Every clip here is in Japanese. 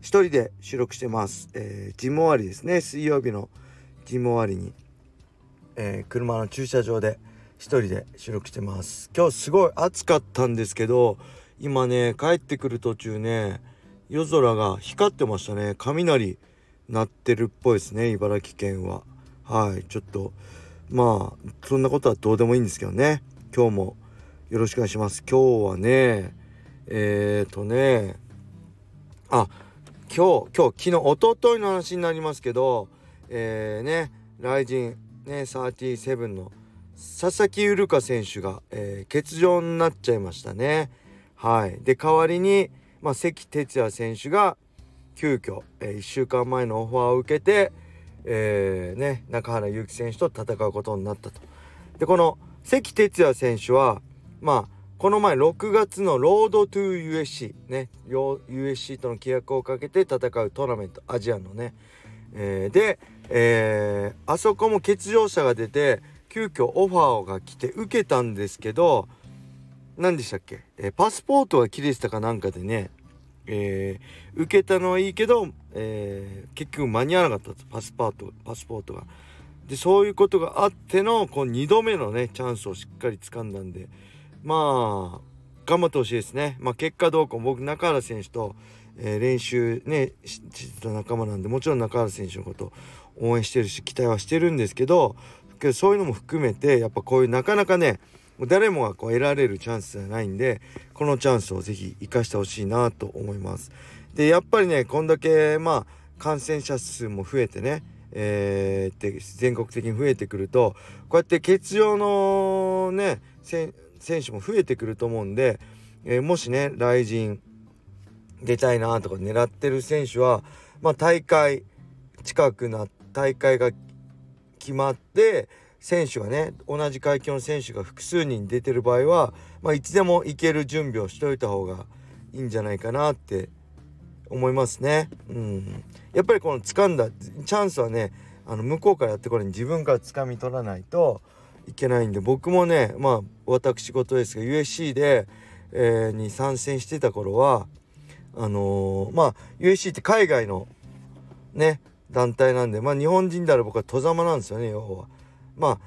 一人で収録してます、えー、ジム終わりですね。水曜日のジム終わりに、えー、車の駐車場で一人で収録してます。今日すごい暑かったんですけど今ね帰ってくる途中ね夜空が光ってましたね。雷鳴ってるっぽいですね茨城県は。はいちょっとまあそんなことはどうでもいいんですけどね。今日もよろしくお願いします。今日はねえーとねあ今日今日昨日おとといの話になりますけどえー、ねライジンね37の佐々木ウ香選手が、えー、欠場になっちゃいましたねはいで代わりに、まあ、関哲也選手が急遽、えー、1週間前のオファーを受けて、えー、ね、中原祐希選手と戦うことになったと。でこの関哲也選手はまあこの前6月のロードトゥー USC ね USC との契約をかけて戦うトーナメントアジアのね、えー、で、えー、あそこも欠場者が出て急遽オファーが来て受けたんですけど何でしたっけ、えー、パスポートが切れてたかなんかでね、えー、受けたのはいいけど、えー、結局間に合わなかったとパスポートパスポートが。でそういうことがあってのこう2度目のねチャンスをしっかり掴んだんでまあ頑張ってほしいですね。まあ、結果どうか僕中原選手と、えー、練習ねしてた仲間なんでもちろん中原選手のこと応援してるし期待はしてるんですけどけどそういうのも含めてやっぱこういうなかなかね誰もがこう得られるチャンスじゃないんでこのチャンスを是非生かしてほしいなと思います。でやっぱりねこんだけまあ感染者数も増えてねえー、って全国的に増えてくるとこうやって欠場のね選手も増えてくると思うんで、えー、もしね来陣出たいなとか狙ってる選手は、まあ、大会近くな大会が決まって選手がね同じ階級の選手が複数人出てる場合は、まあ、いつでも行ける準備をしといた方がいいんじゃないかなって思いますね。うん、やっぱりこの掴んだチャンスはねあの向こうからやってこれに自分から掴み取らないといけないんで僕もねまあ私事ですが USC で、えー、に参戦してた頃はあのー、まあ USC って海外のね団体なんでまあ日本人である僕は戸ざまなんですよね要は。ま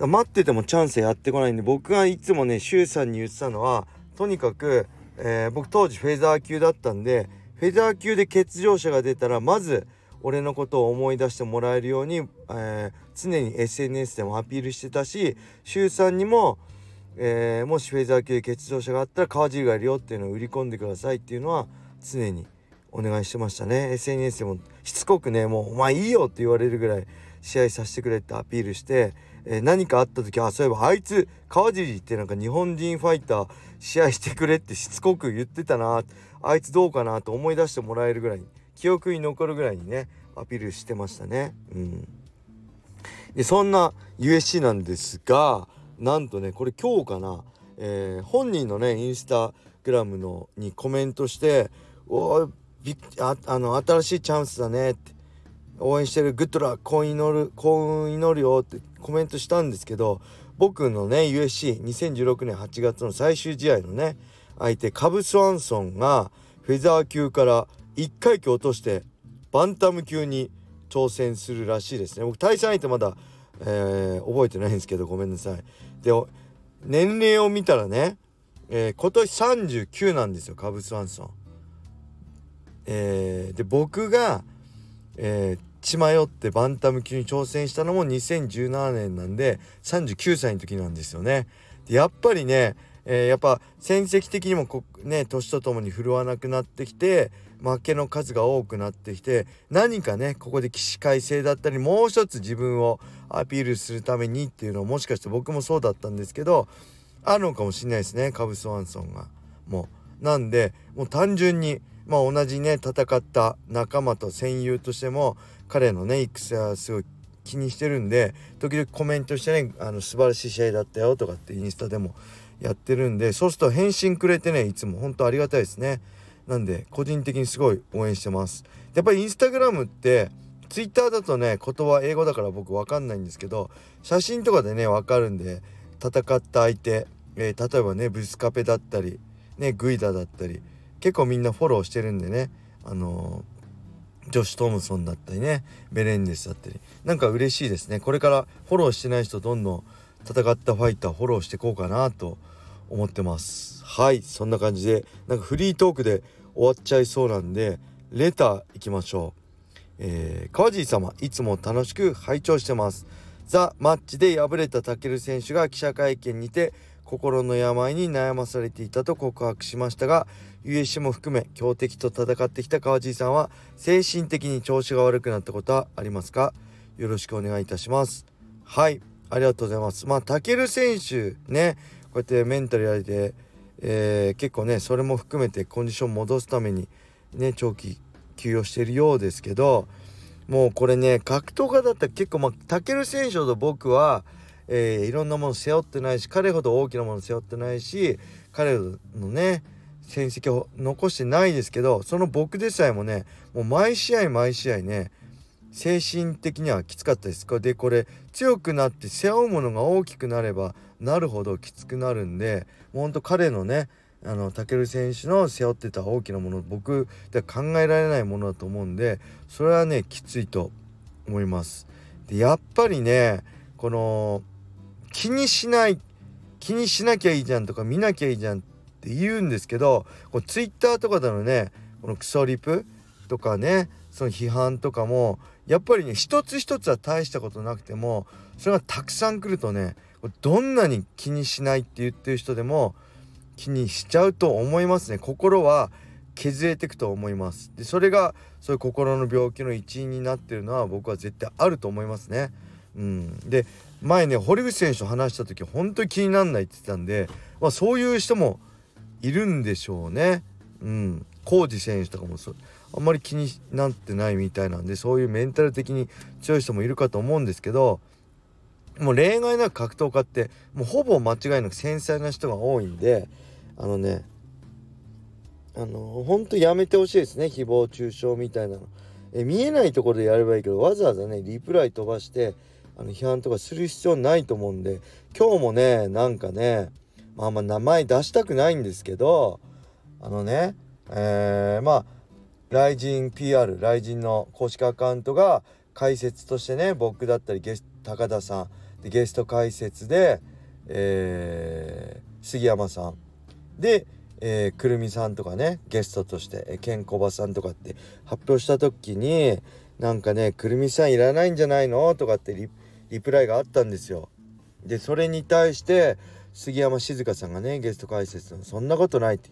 あ待っててもチャンスやってこないんで僕がいつもね周さんに言ってたのはとにかく、えー、僕当時フェザー級だったんでフェザー級で欠場者が出たらまず俺のことを思い出してもらえるように、えー、常に SNS でもアピールしてたし周さんにも、えー、もしフェザー級欠場者があったら川尻がいるよっていうのを売り込んでくださいっていうのは常にお願いしてましたね。SNS でもしつこくねもう「お前いいよ」って言われるぐらい試合させてくれってアピールして、えー、何かあった時あそういえばあいつ川尻ってなんか日本人ファイター試合してくれってしつこく言ってたなあいつどうかなと思い出してもらえるぐらいに記憶に残るぐらいにねアピールしてましたね。うん、でそんな USC なんですがなんとねこれ今日かな、えー、本人のねインスタグラムのにコメントして「おびああの新しいチャンスだねって応援してるグッドラ幸運祈る幸運祈るよってコメントしたんですけど僕のね USC2016 年8月の最終試合のね相手カブスワンソンがフェザー級から1階級落としてバンタム級に挑戦するらしいですね。僕対戦相手まだ、えー、覚えてないんですけどごめんなさい。で年齢を見たらね、えー、今年39なんですよカブスワンソンえー、で僕が、えー、血迷ってバンタム級に挑戦したのも2017年なんで39歳の時なんですよね。でやっぱりね、えー、やっぱ戦績的にもこね年とともに振るわなくなってきて負けの数が多くなってきて何かねここで起死回生だったりもう一つ自分をアピールするためにっていうのをもしかして僕もそうだったんですけどあるのかもしれないですねカブスワンソンが。もうなんでもう単純にまあ同じね戦った仲間と戦友としても彼のね戦はすごい気にしてるんで時々コメントしてねあの素晴らしい試合だったよとかってインスタでもやってるんでそうすると返信くれてねいつも本当ありがたいですねなんで個人的にすごい応援してます。やっぱりインスタグラムってツイッターだとね言葉英語だから僕分かんないんですけど写真とかでね分かるんで戦った相手、えー、例えばねブスカペだったりねグイダだったり結構みんなフォローしてるんでねあのー、ジョシュ・トムソンだったりねベレンデスだったりなんか嬉しいですね。これからフォローしてない人どんどん戦ったファイターフォローしていこうかなと思ってます。はいそんな感じでなんかフリートークで終わっちゃいそうなんでレターいきましょう。えー、川尻様いつも楽しく拝聴してます。ザ・マッチで敗れた武選手が記者会見にて心の病に悩まされていたと告白しましたが USC も含め強敵と戦ってきた川尻さんは精神的に調子が悪くなったことはありますか？よろしくお願いいたします。はいありがとうございます。まあ武選手ねうやってメンタルやれて、えー、結構ねそれも含めてコンディション戻すためにね長期休養しているようですけどもうこれね格闘家だったら結構まあ武選手ほど僕は、えー、いろんなもの背負ってないし彼ほど大きなもの背負ってないし彼のね戦績を残してないですけどその僕でさえもねもう毎試合毎試合ね精神的にはきつかったですでこれ強くなって背負うものが大きくなればなるほどきつくなるんでもうほんと彼のねあの武選手の背負ってた大きなもの僕では考えられないものだと思うんでそれはねきついと思います。でやっぱりねこの気にしない気にしなきゃいいじゃんとか見なきゃいいじゃんって言うんですけどこツイッターとかでのねこのクソリプとかねその批判とかもやっぱりね一つ一つは大したことなくてもそれがたくさん来るとねどんなに気にしないって言ってる人でも気にしちゃうと思いますね。心は削れていくと思います。でそれがそういう心の病気の一因になってるのは僕は絶対あると思いますね。うん。で前ね堀口選手と話した時本当に気になんないって言ってたんで、まあ、そういう人もいるんでしょうね。うん。浩二選手とかもそう。あんまり気になってないみたいなんでそういうメンタル的に強い人もいるかと思うんですけどもう例外なく格闘家ってもうほぼ間違いなく繊細な人が多いんであのねあのほんとやめてほしいですね。誹謗中傷みたいなの。え見えないところでやればいいけどわざわざねリプライ飛ばしてあの批判とかする必要ないと思うんで今日もねなんかねまあま名前出したくないんですけどあのねえー、まあライジン PR ライジンの公式アカウントが解説としてね僕だったりゲス高田さんでゲスト解説で、えー、杉山さんで、えー、くるみさんとかねゲストとして、えー、ケンコバさんとかって発表した時になんかね「くるみさんいらないんじゃないの?」とかってリリプライがあったんですよ。でそれに対して杉山静香さんがねゲスト解説の「そんなことない」って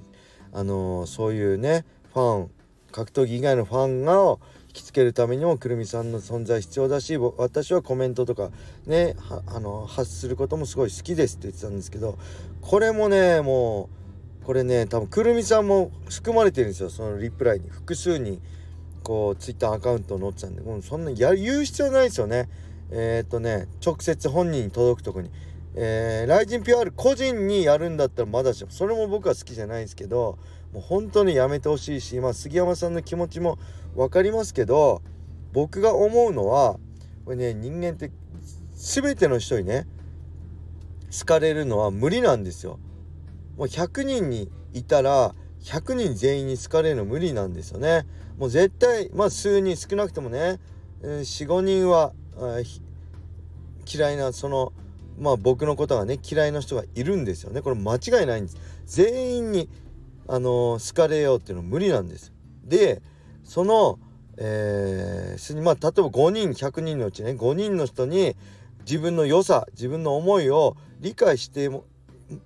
あのー、そういうねファン格闘技以外のファンが引きつけるためにもくるみさんの存在必要だし私はコメントとかねあの発することもすごい好きですって言ってたんですけどこれもねもうこれね多分くるみさんも含まれてるんですよそのリプライに。複数にこうツイッターアカウント載ってたんで。もうそんなや言う必要ないですよね。えっ、とね直接本人に届くとこに。えー、ライジン PR 個人にやるんだったらまだしもそれも僕は好きじゃないですけどもう本当にやめてほしいし、ま、杉山さんの気持ちも分かりますけど僕が思うのはこれね人間って全ての人にね好かれるのは無理なんですよ。もう100人にいたら100人全員に好かれるの無理なんですよね。もう絶対まあ数人少なくともね45人は嫌いなそのまあ僕のことがね嫌いな人がいるんですよね。これ間違いないんです。全員にあの好かれようっていうのは無理なんです。でそのえー、まあ例えば5人100人のうちね5人の人に自分の良さ自分の思いを理解しても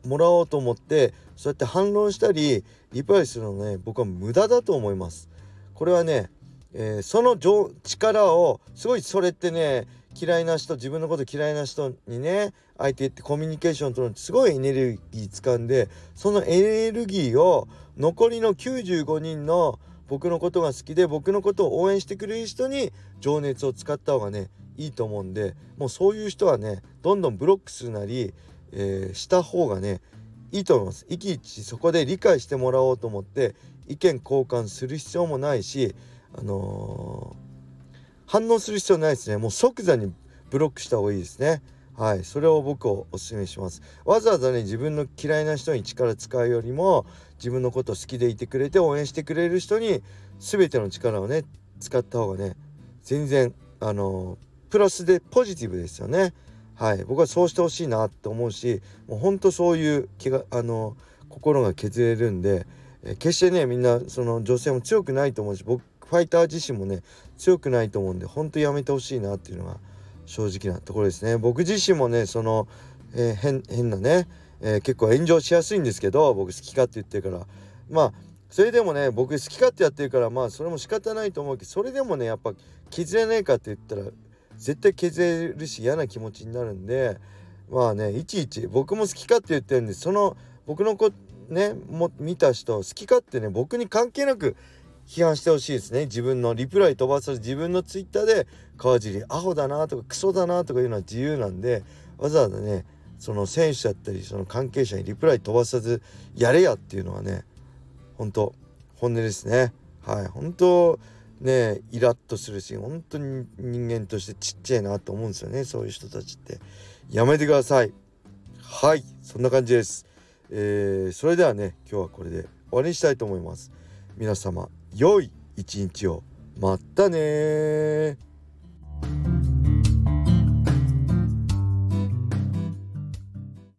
もらおうと思ってそうやって反論したりリプライするのね僕は無駄だと思います。これはね、えー、その力をすごいそれってね嫌いな人自分のこと嫌いな人にね相手ってコミュニケーション取るのすごいエネルギー使うんでそのエネルギーを残りの95人の僕のことが好きで僕のことを応援してくれる人に情熱を使った方がねいいと思うんでもうそういう人はねどんどんブロックするなり、えー、した方がねいいと思います。いちいちそこで理解してもらおうと思って意見交換する必要もないし、あのー、反応する必要ないですね。もう即座にブロックした方がいいですね。はい、それを僕をお勧めします。わざわざね自分の嫌いな人に力使うよりも自分のこと好きでいてくれて応援してくれる人に全ての力をね使った方がね全然あのプラスでポジティブですよね。はい、僕はそうしてほしいなって思うしもうほんとそういう気があの心が削れるんで、え決してねみんなその女性も強くないと思うし僕ファイター自身もね強くないと思うんでほんとやめてほしいなっていうのが正直なところですね。僕自身もねその、えー、変変なね、えー、結構炎上しやすいんですけど僕好きかって言ってるからまあそれでもね僕好き勝手やってるからまあそれも仕方ないと思うけどそれでもねやっぱ削れないかって言ったら絶対削れるし嫌な気持ちになるんでまあねいちいち僕も好きかって言ってるんでその僕の子ねも見た人好きかってね僕に関係なく批判してほしいですね。自分のリプライ飛ばさず自分のツイッターで川尻アホだなとかクソだなとかいうのは自由なんでわざわざねその選手だったりその関係者にリプライ飛ばさずやれやっていうのはね本当本音ですね。はい。本当ねイラッとするし本当に人間としてちっちゃいなと思うんですよね。そういう人たちって。やめてください。はい。そんな感じです。えー、それではね今日はこれで終わりにしたいと思います。皆様良い一日を。まったね